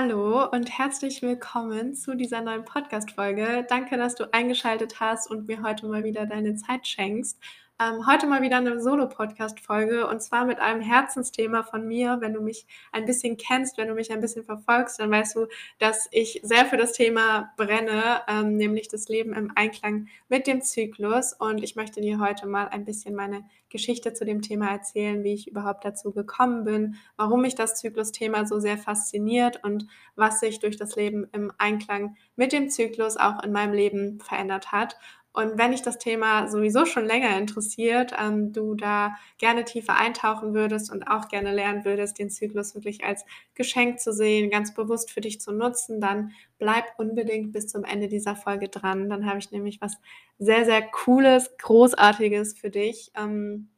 Hallo und herzlich willkommen zu dieser neuen Podcast-Folge. Danke, dass du eingeschaltet hast und mir heute mal wieder deine Zeit schenkst. Ähm, heute mal wieder eine Solo-Podcast-Folge und zwar mit einem Herzensthema von mir. Wenn du mich ein bisschen kennst, wenn du mich ein bisschen verfolgst, dann weißt du, dass ich sehr für das Thema brenne, ähm, nämlich das Leben im Einklang mit dem Zyklus. Und ich möchte dir heute mal ein bisschen meine Geschichte zu dem Thema erzählen, wie ich überhaupt dazu gekommen bin, warum mich das Zyklus-Thema so sehr fasziniert und was sich durch das Leben im Einklang mit dem Zyklus auch in meinem Leben verändert hat. Und wenn dich das Thema sowieso schon länger interessiert, ähm, du da gerne tiefer eintauchen würdest und auch gerne lernen würdest, den Zyklus wirklich als Geschenk zu sehen, ganz bewusst für dich zu nutzen, dann bleib unbedingt bis zum Ende dieser Folge dran. Dann habe ich nämlich was sehr, sehr Cooles, Großartiges für dich. Ähm,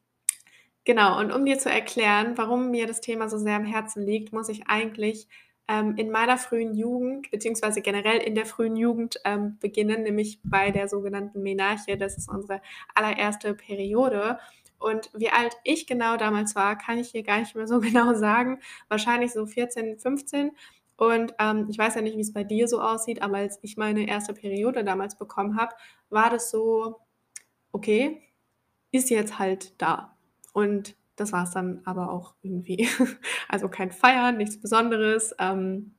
genau, und um dir zu erklären, warum mir das Thema so sehr am Herzen liegt, muss ich eigentlich ähm, in meiner frühen Jugend, beziehungsweise generell in der frühen Jugend ähm, beginnen, nämlich bei der sogenannten Menarche. Das ist unsere allererste Periode. Und wie alt ich genau damals war, kann ich hier gar nicht mehr so genau sagen. Wahrscheinlich so 14, 15. Und ähm, ich weiß ja nicht, wie es bei dir so aussieht, aber als ich meine erste Periode damals bekommen habe, war das so, okay, ist jetzt halt da. Und das war es dann aber auch irgendwie. Also kein Feiern, nichts Besonderes, ähm,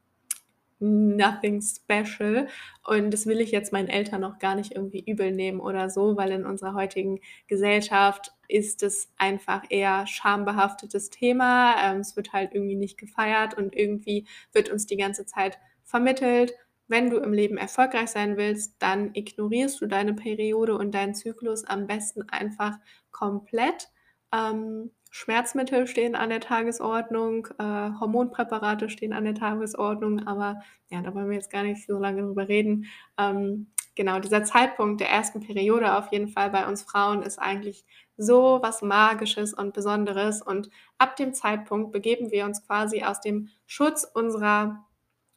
nothing special. Und das will ich jetzt meinen Eltern noch gar nicht irgendwie übel nehmen oder so, weil in unserer heutigen Gesellschaft ist es einfach eher schambehaftetes Thema. Ähm, es wird halt irgendwie nicht gefeiert und irgendwie wird uns die ganze Zeit vermittelt. Wenn du im Leben erfolgreich sein willst, dann ignorierst du deine Periode und deinen Zyklus am besten einfach komplett. Ähm, Schmerzmittel stehen an der Tagesordnung, äh, Hormonpräparate stehen an der Tagesordnung, aber ja, da wollen wir jetzt gar nicht so lange drüber reden. Ähm, genau, dieser Zeitpunkt der ersten Periode auf jeden Fall bei uns Frauen ist eigentlich so was Magisches und Besonderes und ab dem Zeitpunkt begeben wir uns quasi aus dem Schutz unserer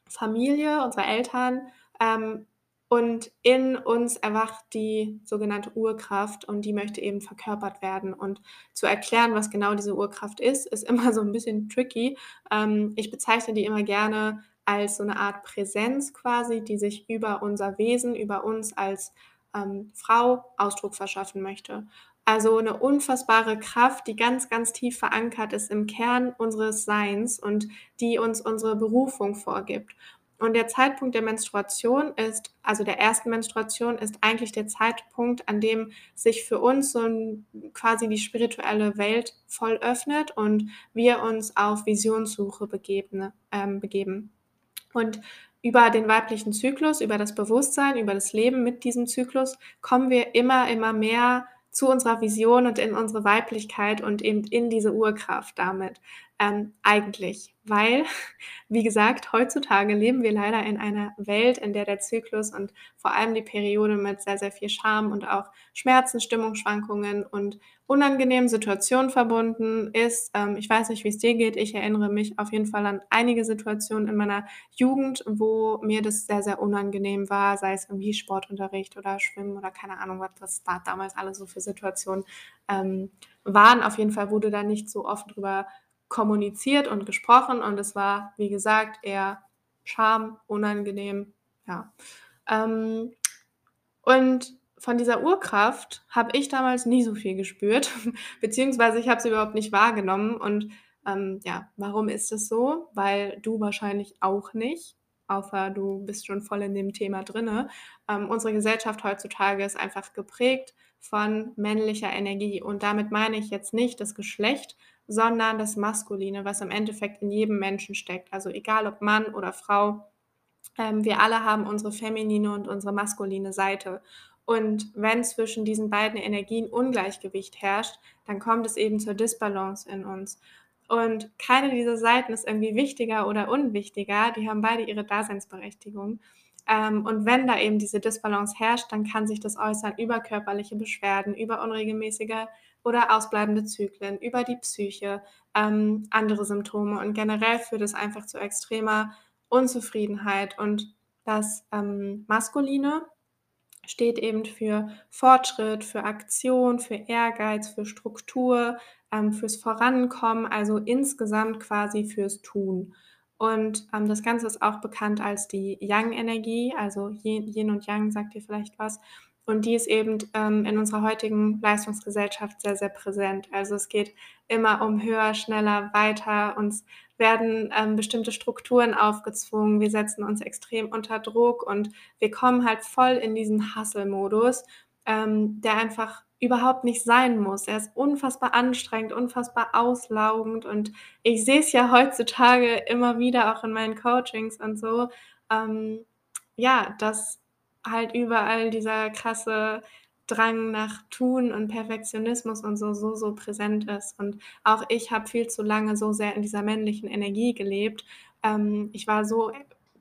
Familie, unserer Eltern ähm, und in uns erwacht die sogenannte Urkraft und die möchte eben verkörpert werden. Und zu erklären, was genau diese Urkraft ist, ist immer so ein bisschen tricky. Ähm, ich bezeichne die immer gerne als so eine Art Präsenz quasi, die sich über unser Wesen, über uns als ähm, Frau Ausdruck verschaffen möchte. Also eine unfassbare Kraft, die ganz, ganz tief verankert ist im Kern unseres Seins und die uns unsere Berufung vorgibt. Und der Zeitpunkt der Menstruation ist, also der ersten Menstruation, ist eigentlich der Zeitpunkt, an dem sich für uns so ein, quasi die spirituelle Welt voll öffnet und wir uns auf Visionssuche begeben. Ähm, begeben. Und über den weiblichen Zyklus, über das Bewusstsein, über das Leben mit diesem Zyklus kommen wir immer, immer mehr zu unserer Vision und in unsere Weiblichkeit und eben in diese Urkraft damit ähm, eigentlich, weil, wie gesagt, heutzutage leben wir leider in einer Welt, in der der Zyklus und vor allem die Periode mit sehr, sehr viel Scham und auch Schmerzen, Stimmungsschwankungen und unangenehmen Situationen verbunden ist. Ähm, ich weiß nicht, wie es dir geht. Ich erinnere mich auf jeden Fall an einige Situationen in meiner Jugend, wo mir das sehr, sehr unangenehm war, sei es irgendwie Sportunterricht oder Schwimmen oder keine Ahnung, was das da damals alles so für Situationen ähm, waren. Auf jeden Fall wurde da nicht so offen drüber kommuniziert und gesprochen und es war, wie gesagt, eher Scham, unangenehm, ja. Ähm, und von dieser Urkraft habe ich damals nie so viel gespürt, beziehungsweise ich habe sie überhaupt nicht wahrgenommen. Und ähm, ja, warum ist es so? Weil du wahrscheinlich auch nicht, außer du bist schon voll in dem Thema drinne. Ähm, unsere Gesellschaft heutzutage ist einfach geprägt von männlicher Energie. Und damit meine ich jetzt nicht das Geschlecht, sondern das Maskuline, was im Endeffekt in jedem Menschen steckt. Also egal ob Mann oder Frau, ähm, wir alle haben unsere feminine und unsere maskuline Seite. Und wenn zwischen diesen beiden Energien Ungleichgewicht herrscht, dann kommt es eben zur Disbalance in uns. Und keine dieser Seiten ist irgendwie wichtiger oder unwichtiger, die haben beide ihre Daseinsberechtigung. Ähm, und wenn da eben diese Disbalance herrscht, dann kann sich das äußern über körperliche Beschwerden, über unregelmäßige oder ausbleibende Zyklen, über die Psyche, ähm, andere Symptome. Und generell führt es einfach zu extremer Unzufriedenheit. Und das ähm, Maskuline steht eben für Fortschritt, für Aktion, für Ehrgeiz, für Struktur, ähm, fürs Vorankommen, also insgesamt quasi fürs Tun. Und ähm, das Ganze ist auch bekannt als die Yang-Energie, also Yin und Yang sagt ihr vielleicht was. Und die ist eben ähm, in unserer heutigen Leistungsgesellschaft sehr, sehr präsent. Also es geht immer um höher, schneller, weiter. Uns werden ähm, bestimmte Strukturen aufgezwungen. Wir setzen uns extrem unter Druck und wir kommen halt voll in diesen Hustle-Modus, ähm, der einfach überhaupt nicht sein muss. Er ist unfassbar anstrengend, unfassbar auslaugend und ich sehe es ja heutzutage immer wieder auch in meinen Coachings und so, ähm, ja, dass halt überall dieser krasse Drang nach Tun und Perfektionismus und so, so, so präsent ist. Und auch ich habe viel zu lange so sehr in dieser männlichen Energie gelebt. Ähm, ich war so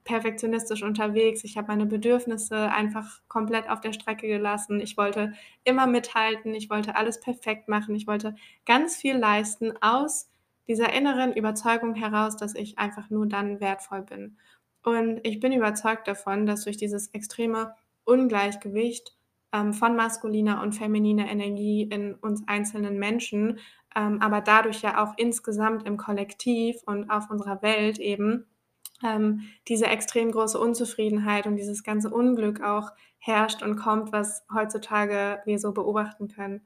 perfektionistisch unterwegs. Ich habe meine Bedürfnisse einfach komplett auf der Strecke gelassen. Ich wollte immer mithalten. Ich wollte alles perfekt machen. Ich wollte ganz viel leisten aus dieser inneren Überzeugung heraus, dass ich einfach nur dann wertvoll bin. Und ich bin überzeugt davon, dass durch dieses extreme Ungleichgewicht ähm, von maskuliner und femininer Energie in uns einzelnen Menschen, ähm, aber dadurch ja auch insgesamt im Kollektiv und auf unserer Welt eben ähm, diese extrem große Unzufriedenheit und dieses ganze Unglück auch herrscht und kommt, was heutzutage wir so beobachten können.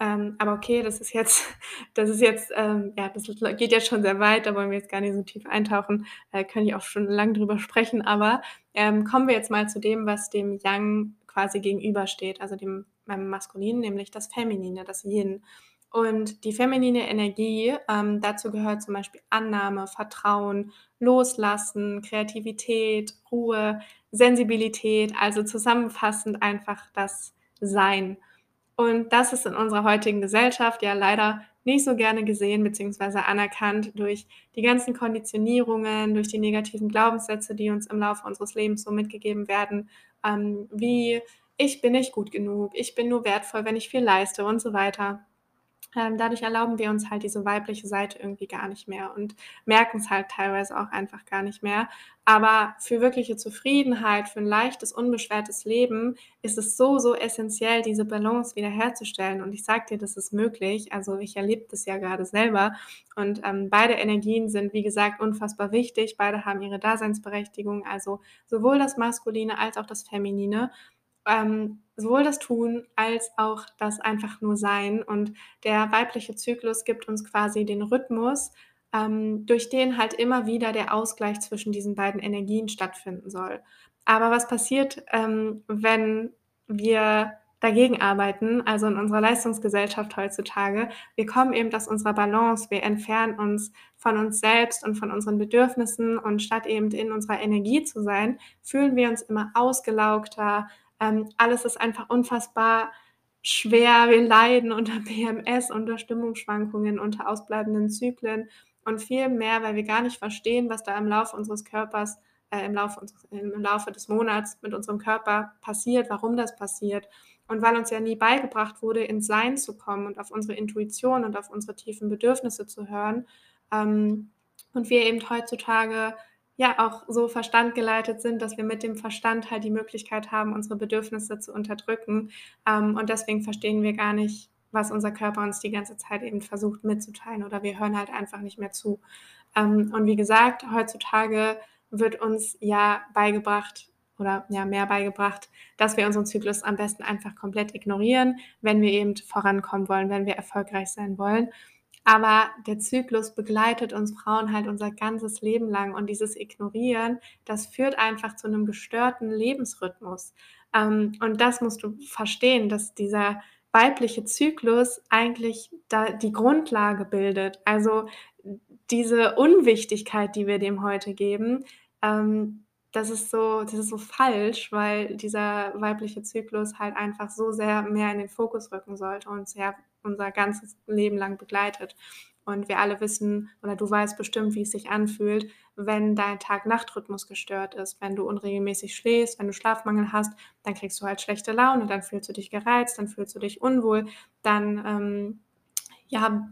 Ähm, aber okay, das ist jetzt, das ist jetzt, ähm, ja, das geht jetzt schon sehr weit, da wollen wir jetzt gar nicht so tief eintauchen, äh, können ich auch schon lange drüber sprechen, aber ähm, kommen wir jetzt mal zu dem, was dem Yang quasi gegenübersteht, also dem, dem Maskulinen, nämlich das Feminine, das Yin. Und die feminine Energie, ähm, dazu gehört zum Beispiel Annahme, Vertrauen, Loslassen, Kreativität, Ruhe, Sensibilität, also zusammenfassend einfach das Sein. Und das ist in unserer heutigen Gesellschaft ja leider nicht so gerne gesehen bzw. anerkannt durch die ganzen Konditionierungen, durch die negativen Glaubenssätze, die uns im Laufe unseres Lebens so mitgegeben werden, ähm, wie ich bin nicht gut genug, ich bin nur wertvoll, wenn ich viel leiste und so weiter. Ähm, dadurch erlauben wir uns halt diese weibliche Seite irgendwie gar nicht mehr und merken es halt teilweise auch einfach gar nicht mehr. Aber für wirkliche Zufriedenheit, für ein leichtes, unbeschwertes Leben ist es so, so essentiell, diese Balance wiederherzustellen. Und ich sage dir, das ist möglich. Also ich erlebe das ja gerade selber. Und ähm, beide Energien sind, wie gesagt, unfassbar wichtig. Beide haben ihre Daseinsberechtigung. Also sowohl das Maskuline als auch das Feminine ähm, sowohl das Tun als auch das einfach nur Sein. Und der weibliche Zyklus gibt uns quasi den Rhythmus, ähm, durch den halt immer wieder der Ausgleich zwischen diesen beiden Energien stattfinden soll. Aber was passiert, ähm, wenn wir dagegen arbeiten, also in unserer Leistungsgesellschaft heutzutage. Wir kommen eben aus unserer Balance, wir entfernen uns von uns selbst und von unseren Bedürfnissen und statt eben in unserer Energie zu sein, fühlen wir uns immer ausgelaugter, ähm, alles ist einfach unfassbar schwer. Wir leiden unter PMS, unter Stimmungsschwankungen, unter ausbleibenden Zyklen und viel mehr, weil wir gar nicht verstehen, was da im Laufe unseres Körpers, äh, im, Laufe unseres, im Laufe des Monats mit unserem Körper passiert, warum das passiert. Und weil uns ja nie beigebracht wurde, ins Sein zu kommen und auf unsere Intuition und auf unsere tiefen Bedürfnisse zu hören. Ähm, und wir eben heutzutage ja auch so verstandgeleitet sind, dass wir mit dem Verstand halt die Möglichkeit haben, unsere Bedürfnisse zu unterdrücken. Ähm, und deswegen verstehen wir gar nicht, was unser Körper uns die ganze Zeit eben versucht mitzuteilen oder wir hören halt einfach nicht mehr zu. Ähm, und wie gesagt, heutzutage wird uns ja beigebracht oder ja mehr beigebracht, dass wir unseren Zyklus am besten einfach komplett ignorieren, wenn wir eben vorankommen wollen, wenn wir erfolgreich sein wollen. Aber der Zyklus begleitet uns Frauen halt unser ganzes Leben lang und dieses Ignorieren, das führt einfach zu einem gestörten Lebensrhythmus. Ähm, und das musst du verstehen, dass dieser weibliche Zyklus eigentlich da die Grundlage bildet. Also diese Unwichtigkeit, die wir dem heute geben, ähm, das ist so, das ist so falsch, weil dieser weibliche Zyklus halt einfach so sehr mehr in den Fokus rücken sollte und sehr unser ganzes Leben lang begleitet. Und wir alle wissen, oder du weißt bestimmt, wie es sich anfühlt, wenn dein Tag-Nacht-Rhythmus gestört ist. Wenn du unregelmäßig schläfst, wenn du Schlafmangel hast, dann kriegst du halt schlechte Laune, dann fühlst du dich gereizt, dann fühlst du dich unwohl, dann ähm, ja,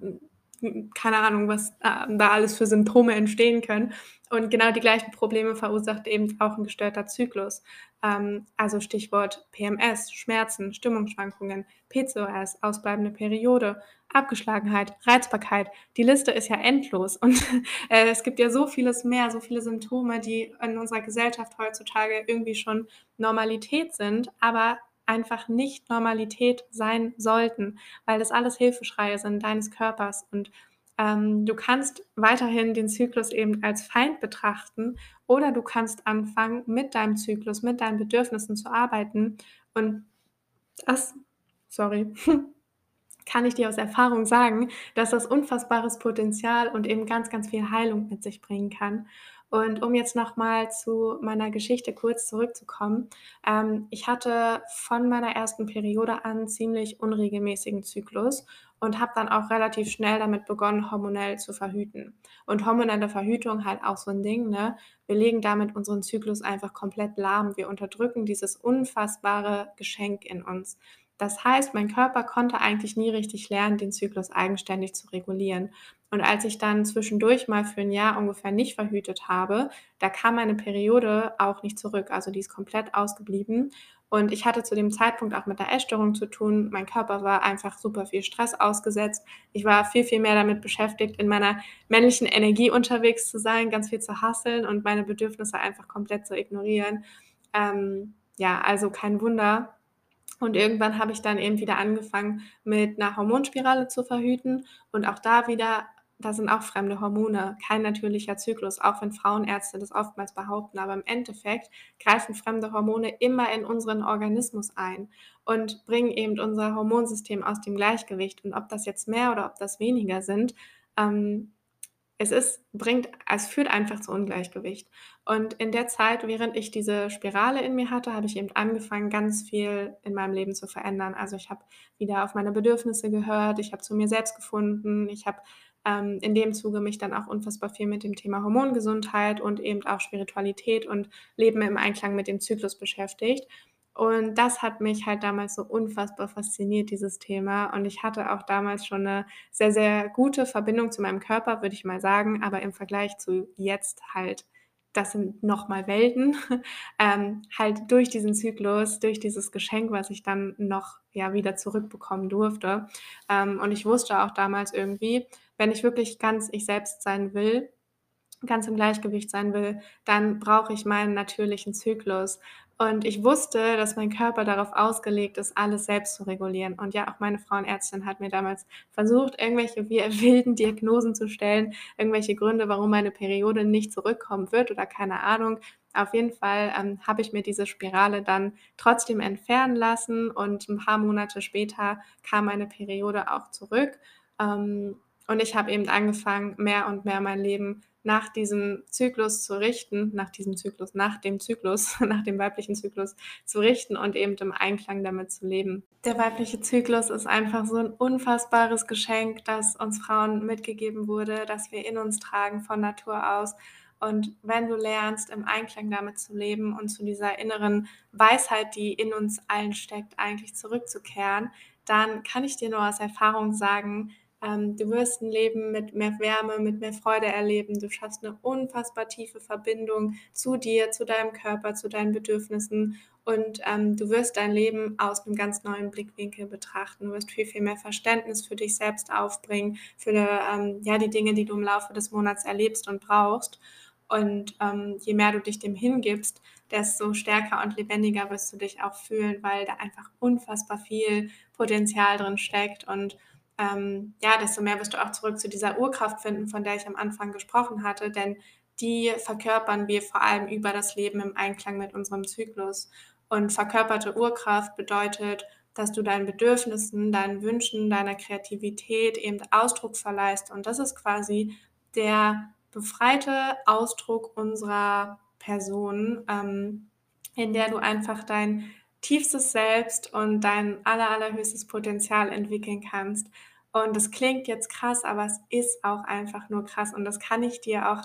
keine Ahnung, was äh, da alles für Symptome entstehen können. Und genau die gleichen Probleme verursacht eben auch ein gestörter Zyklus. Ähm, also Stichwort PMS, Schmerzen, Stimmungsschwankungen, PCOS, ausbleibende Periode, Abgeschlagenheit, Reizbarkeit. Die Liste ist ja endlos und äh, es gibt ja so vieles mehr, so viele Symptome, die in unserer Gesellschaft heutzutage irgendwie schon Normalität sind, aber einfach nicht Normalität sein sollten, weil das alles Hilfeschreie sind deines Körpers und ähm, du kannst weiterhin den Zyklus eben als Feind betrachten oder du kannst anfangen, mit deinem Zyklus, mit deinen Bedürfnissen zu arbeiten und das, sorry, kann ich dir aus Erfahrung sagen, dass das unfassbares Potenzial und eben ganz, ganz viel Heilung mit sich bringen kann. Und um jetzt nochmal zu meiner Geschichte kurz zurückzukommen, ähm, ich hatte von meiner ersten Periode an ziemlich unregelmäßigen Zyklus und habe dann auch relativ schnell damit begonnen, hormonell zu verhüten. Und hormonelle Verhütung halt auch so ein Ding, ne? Wir legen damit unseren Zyklus einfach komplett lahm. Wir unterdrücken dieses unfassbare Geschenk in uns. Das heißt, mein Körper konnte eigentlich nie richtig lernen, den Zyklus eigenständig zu regulieren. Und als ich dann zwischendurch mal für ein Jahr ungefähr nicht verhütet habe, da kam meine Periode auch nicht zurück. Also die ist komplett ausgeblieben. Und ich hatte zu dem Zeitpunkt auch mit der Essstörung zu tun. Mein Körper war einfach super viel Stress ausgesetzt. Ich war viel, viel mehr damit beschäftigt, in meiner männlichen Energie unterwegs zu sein, ganz viel zu hasseln und meine Bedürfnisse einfach komplett zu ignorieren. Ähm, ja, also kein Wunder, und irgendwann habe ich dann eben wieder angefangen, mit einer Hormonspirale zu verhüten. Und auch da wieder, da sind auch fremde Hormone, kein natürlicher Zyklus, auch wenn Frauenärzte das oftmals behaupten. Aber im Endeffekt greifen fremde Hormone immer in unseren Organismus ein und bringen eben unser Hormonsystem aus dem Gleichgewicht. Und ob das jetzt mehr oder ob das weniger sind, ähm, es ist, bringt, es führt einfach zu Ungleichgewicht. Und in der Zeit, während ich diese Spirale in mir hatte, habe ich eben angefangen, ganz viel in meinem Leben zu verändern. Also ich habe wieder auf meine Bedürfnisse gehört, ich habe zu mir selbst gefunden, ich habe ähm, in dem Zuge mich dann auch unfassbar viel mit dem Thema Hormongesundheit und eben auch Spiritualität und Leben im Einklang mit dem Zyklus beschäftigt. Und das hat mich halt damals so unfassbar fasziniert, dieses Thema. Und ich hatte auch damals schon eine sehr, sehr gute Verbindung zu meinem Körper, würde ich mal sagen. Aber im Vergleich zu jetzt halt, das sind nochmal Welten, ähm, halt durch diesen Zyklus, durch dieses Geschenk, was ich dann noch ja wieder zurückbekommen durfte. Ähm, und ich wusste auch damals irgendwie, wenn ich wirklich ganz ich selbst sein will, ganz im Gleichgewicht sein will, dann brauche ich meinen natürlichen Zyklus. Und ich wusste, dass mein Körper darauf ausgelegt ist, alles selbst zu regulieren. Und ja, auch meine Frauenärztin hat mir damals versucht, irgendwelche wilden Diagnosen zu stellen, irgendwelche Gründe, warum meine Periode nicht zurückkommen wird oder keine Ahnung. Auf jeden Fall ähm, habe ich mir diese Spirale dann trotzdem entfernen lassen und ein paar Monate später kam meine Periode auch zurück. Ähm, und ich habe eben angefangen, mehr und mehr mein Leben nach diesem Zyklus zu richten, nach diesem Zyklus, nach dem Zyklus, nach dem weiblichen Zyklus zu richten und eben im Einklang damit zu leben. Der weibliche Zyklus ist einfach so ein unfassbares Geschenk, das uns Frauen mitgegeben wurde, das wir in uns tragen von Natur aus. Und wenn du lernst, im Einklang damit zu leben und zu dieser inneren Weisheit, die in uns allen steckt, eigentlich zurückzukehren, dann kann ich dir nur aus Erfahrung sagen, ähm, du wirst ein Leben mit mehr Wärme, mit mehr Freude erleben. Du schaffst eine unfassbar tiefe Verbindung zu dir, zu deinem Körper, zu deinen Bedürfnissen und ähm, du wirst dein Leben aus einem ganz neuen Blickwinkel betrachten. Du wirst viel, viel mehr Verständnis für dich selbst aufbringen, für ähm, ja, die Dinge, die du im Laufe des Monats erlebst und brauchst. Und ähm, je mehr du dich dem hingibst, desto stärker und lebendiger wirst du dich auch fühlen, weil da einfach unfassbar viel Potenzial drin steckt und ähm, ja, desto mehr wirst du auch zurück zu dieser Urkraft finden, von der ich am Anfang gesprochen hatte, denn die verkörpern wir vor allem über das Leben im Einklang mit unserem Zyklus. Und verkörperte Urkraft bedeutet, dass du deinen Bedürfnissen, deinen Wünschen, deiner Kreativität eben Ausdruck verleihst. Und das ist quasi der befreite Ausdruck unserer Person, ähm, in der du einfach dein tiefstes Selbst und dein aller, allerhöchstes Potenzial entwickeln kannst. Und das klingt jetzt krass, aber es ist auch einfach nur krass. Und das kann ich dir auch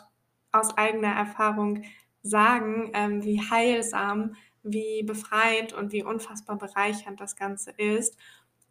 aus eigener Erfahrung sagen, ähm, wie heilsam, wie befreiend und wie unfassbar bereichernd das Ganze ist.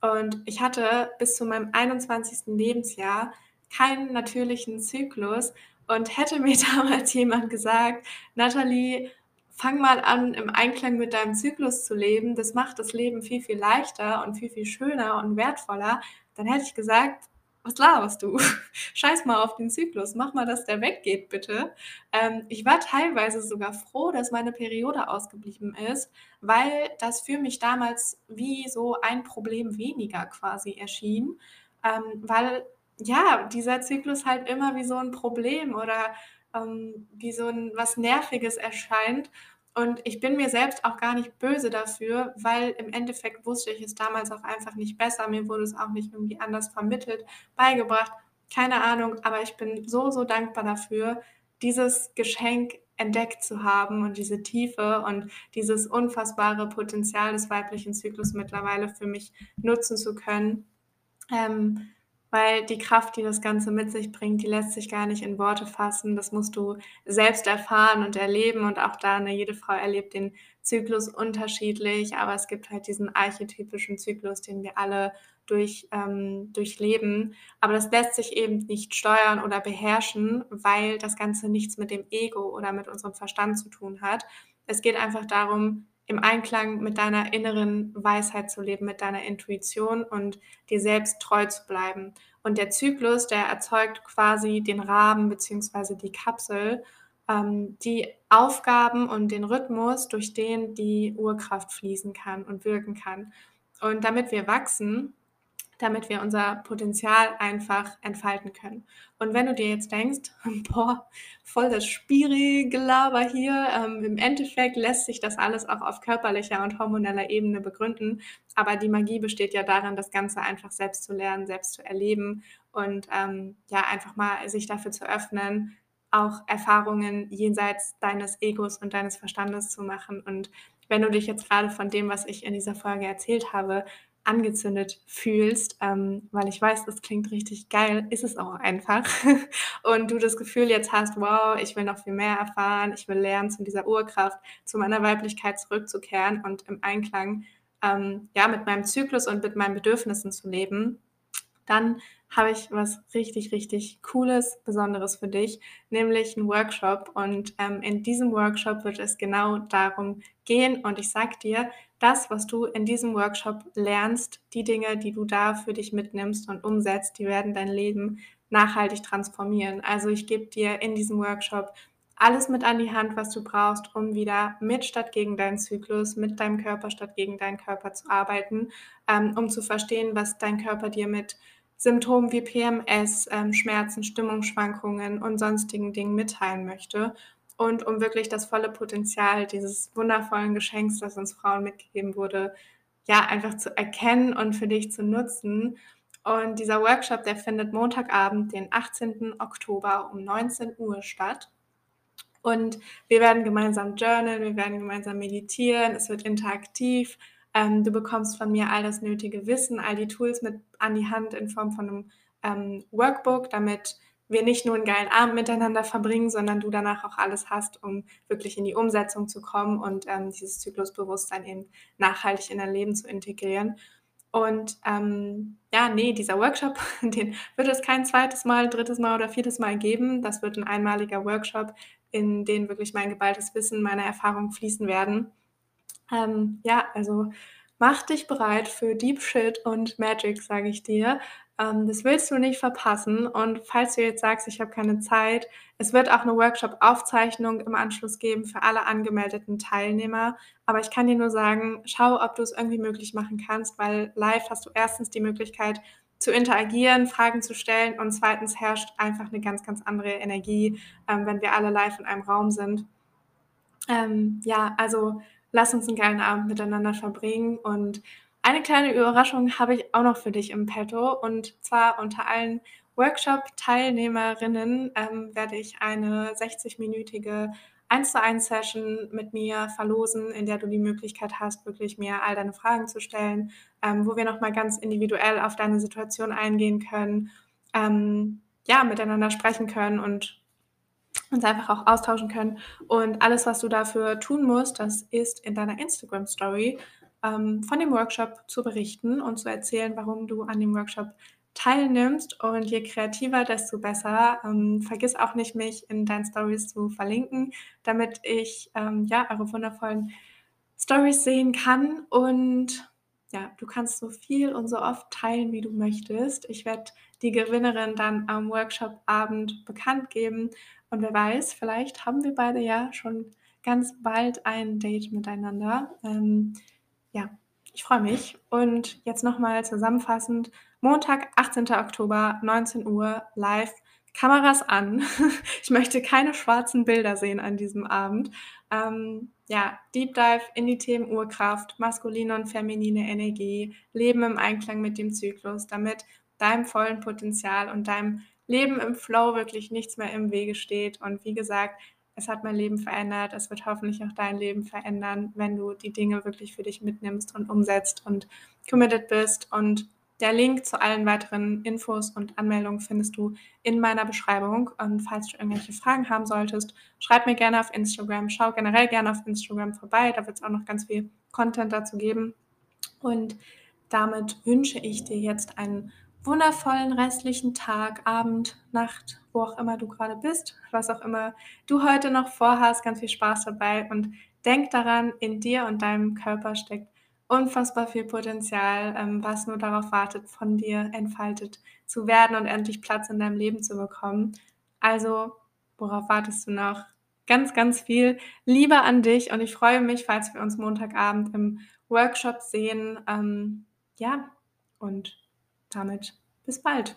Und ich hatte bis zu meinem 21. Lebensjahr keinen natürlichen Zyklus. Und hätte mir damals jemand gesagt, Natalie, fang mal an, im Einklang mit deinem Zyklus zu leben, das macht das Leben viel, viel leichter und viel, viel schöner und wertvoller, dann hätte ich gesagt, was laberst du? Scheiß mal auf den Zyklus, mach mal, dass der weggeht, bitte. Ähm, ich war teilweise sogar froh, dass meine Periode ausgeblieben ist, weil das für mich damals wie so ein Problem weniger quasi erschien, ähm, weil ja, dieser Zyklus halt immer wie so ein Problem oder ähm, wie so ein was Nerviges erscheint. Und ich bin mir selbst auch gar nicht böse dafür, weil im Endeffekt wusste ich es damals auch einfach nicht besser. Mir wurde es auch nicht irgendwie anders vermittelt, beigebracht. Keine Ahnung, aber ich bin so, so dankbar dafür, dieses Geschenk entdeckt zu haben und diese Tiefe und dieses unfassbare Potenzial des weiblichen Zyklus mittlerweile für mich nutzen zu können. Ähm, weil die Kraft, die das Ganze mit sich bringt, die lässt sich gar nicht in Worte fassen. Das musst du selbst erfahren und erleben und auch da, ne, jede Frau erlebt den Zyklus unterschiedlich, aber es gibt halt diesen archetypischen Zyklus, den wir alle durch, ähm, durchleben. Aber das lässt sich eben nicht steuern oder beherrschen, weil das Ganze nichts mit dem Ego oder mit unserem Verstand zu tun hat. Es geht einfach darum, im Einklang mit deiner inneren Weisheit zu leben, mit deiner Intuition und dir selbst treu zu bleiben. Und der Zyklus, der erzeugt quasi den Rahmen bzw. die Kapsel, ähm, die Aufgaben und den Rhythmus, durch den die Urkraft fließen kann und wirken kann. Und damit wir wachsen, damit wir unser Potenzial einfach entfalten können. Und wenn du dir jetzt denkst, boah, voll das Spiri-Gelaber hier, ähm, im Endeffekt lässt sich das alles auch auf körperlicher und hormoneller Ebene begründen. Aber die Magie besteht ja darin, das Ganze einfach selbst zu lernen, selbst zu erleben und ähm, ja, einfach mal sich dafür zu öffnen, auch Erfahrungen jenseits deines Egos und deines Verstandes zu machen. Und wenn du dich jetzt gerade von dem, was ich in dieser Folge erzählt habe, angezündet fühlst, ähm, weil ich weiß, das klingt richtig geil, ist es auch einfach. und du das Gefühl jetzt hast, wow, ich will noch viel mehr erfahren, ich will lernen, zu dieser Urkraft, zu meiner Weiblichkeit zurückzukehren und im Einklang ähm, ja, mit meinem Zyklus und mit meinen Bedürfnissen zu leben, dann habe ich was richtig, richtig Cooles, Besonderes für dich, nämlich einen Workshop. Und ähm, in diesem Workshop wird es genau darum gehen. Und ich sage dir, das, was du in diesem Workshop lernst, die Dinge, die du da für dich mitnimmst und umsetzt, die werden dein Leben nachhaltig transformieren. Also ich gebe dir in diesem Workshop alles mit an die Hand, was du brauchst, um wieder mit statt gegen deinen Zyklus, mit deinem Körper statt gegen deinen Körper zu arbeiten, ähm, um zu verstehen, was dein Körper dir mit Symptomen wie PMS, ähm, Schmerzen, Stimmungsschwankungen und sonstigen Dingen mitteilen möchte und um wirklich das volle Potenzial dieses wundervollen Geschenks, das uns Frauen mitgegeben wurde, ja, einfach zu erkennen und für dich zu nutzen. Und dieser Workshop, der findet Montagabend, den 18. Oktober um 19 Uhr statt. Und wir werden gemeinsam journalen, wir werden gemeinsam meditieren, es wird interaktiv. Ähm, du bekommst von mir all das nötige Wissen, all die Tools mit an die Hand in Form von einem ähm, Workbook, damit wir nicht nur einen geilen Abend miteinander verbringen, sondern du danach auch alles hast, um wirklich in die Umsetzung zu kommen und ähm, dieses Zyklusbewusstsein eben nachhaltig in dein Leben zu integrieren. Und ähm, ja, nee, dieser Workshop, den wird es kein zweites Mal, drittes Mal oder viertes Mal geben. Das wird ein einmaliger Workshop, in den wirklich mein geballtes Wissen, meine Erfahrungen fließen werden. Ähm, ja, also mach dich bereit für Deep Shit und Magic, sage ich dir. Ähm, das willst du nicht verpassen. Und falls du jetzt sagst, ich habe keine Zeit, es wird auch eine Workshop-Aufzeichnung im Anschluss geben für alle angemeldeten Teilnehmer. Aber ich kann dir nur sagen, schau, ob du es irgendwie möglich machen kannst, weil live hast du erstens die Möglichkeit zu interagieren, Fragen zu stellen und zweitens herrscht einfach eine ganz, ganz andere Energie, ähm, wenn wir alle live in einem Raum sind. Ähm, ja, also lass uns einen geilen Abend miteinander verbringen und eine kleine Überraschung habe ich auch noch für dich im Petto und zwar unter allen Workshop-Teilnehmerinnen ähm, werde ich eine 60-minütige 1 zu 1 Session mit mir verlosen, in der du die Möglichkeit hast, wirklich mir all deine Fragen zu stellen, ähm, wo wir nochmal ganz individuell auf deine Situation eingehen können, ähm, ja, miteinander sprechen können und uns einfach auch austauschen können. Und alles, was du dafür tun musst, das ist in deiner Instagram-Story ähm, von dem Workshop zu berichten und zu erzählen, warum du an dem Workshop teilnimmst und je kreativer, desto besser. Ähm, vergiss auch nicht, mich in deinen Stories zu verlinken, damit ich ähm, ja eure wundervollen Stories sehen kann und ja, du kannst so viel und so oft teilen, wie du möchtest. Ich werde die Gewinnerin dann am Workshop-Abend bekannt geben und wer weiß, vielleicht haben wir beide ja schon ganz bald ein Date miteinander. Ähm, ja, ich freue mich. Und jetzt nochmal zusammenfassend: Montag, 18. Oktober, 19 Uhr, live. Kameras an. Ich möchte keine schwarzen Bilder sehen an diesem Abend. Ähm, ja, Deep Dive in die Themen Urkraft, maskuline und feminine Energie, Leben im Einklang mit dem Zyklus, damit deinem vollen Potenzial und deinem Leben im Flow wirklich nichts mehr im Wege steht. Und wie gesagt, es hat mein Leben verändert. Es wird hoffentlich auch dein Leben verändern, wenn du die Dinge wirklich für dich mitnimmst und umsetzt und committed bist. Und der Link zu allen weiteren Infos und Anmeldungen findest du in meiner Beschreibung. Und falls du irgendwelche Fragen haben solltest, schreib mir gerne auf Instagram. Schau generell gerne auf Instagram vorbei. Da wird es auch noch ganz viel Content dazu geben. Und damit wünsche ich dir jetzt einen wundervollen restlichen Tag, Abend, Nacht, wo auch immer du gerade bist, was auch immer du heute noch vorhast. Ganz viel Spaß dabei und denk daran, in dir und deinem Körper steckt unfassbar viel Potenzial, ähm, was nur darauf wartet, von dir entfaltet zu werden und endlich Platz in deinem Leben zu bekommen. Also, worauf wartest du noch? Ganz, ganz viel Liebe an dich und ich freue mich, falls wir uns Montagabend im Workshop sehen. Ähm, ja, und damit bis bald.